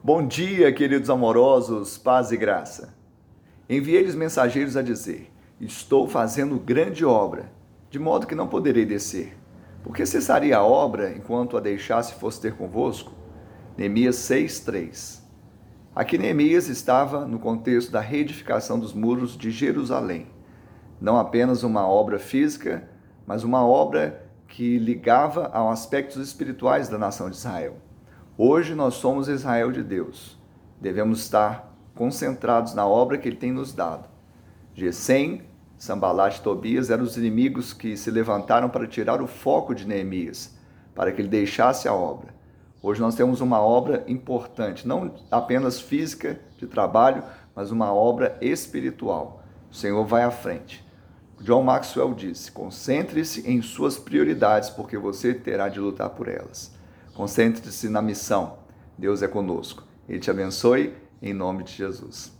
Bom dia, queridos amorosos, paz e graça. Enviei-lhes mensageiros a dizer: Estou fazendo grande obra, de modo que não poderei descer. Porque cessaria a obra enquanto a deixasse fosse ter convosco? Neemias 6:3. Aqui Neemias estava no contexto da reedificação dos muros de Jerusalém. Não apenas uma obra física, mas uma obra que ligava aos aspectos espirituais da nação de Israel. Hoje nós somos Israel de Deus. Devemos estar concentrados na obra que Ele tem nos dado. Gesem, Sambalat e Tobias eram os inimigos que se levantaram para tirar o foco de Neemias, para que ele deixasse a obra. Hoje nós temos uma obra importante, não apenas física de trabalho, mas uma obra espiritual. O Senhor vai à frente. John Maxwell disse: concentre-se em suas prioridades, porque você terá de lutar por elas. Concentre-se na missão. Deus é conosco. Ele te abençoe em nome de Jesus.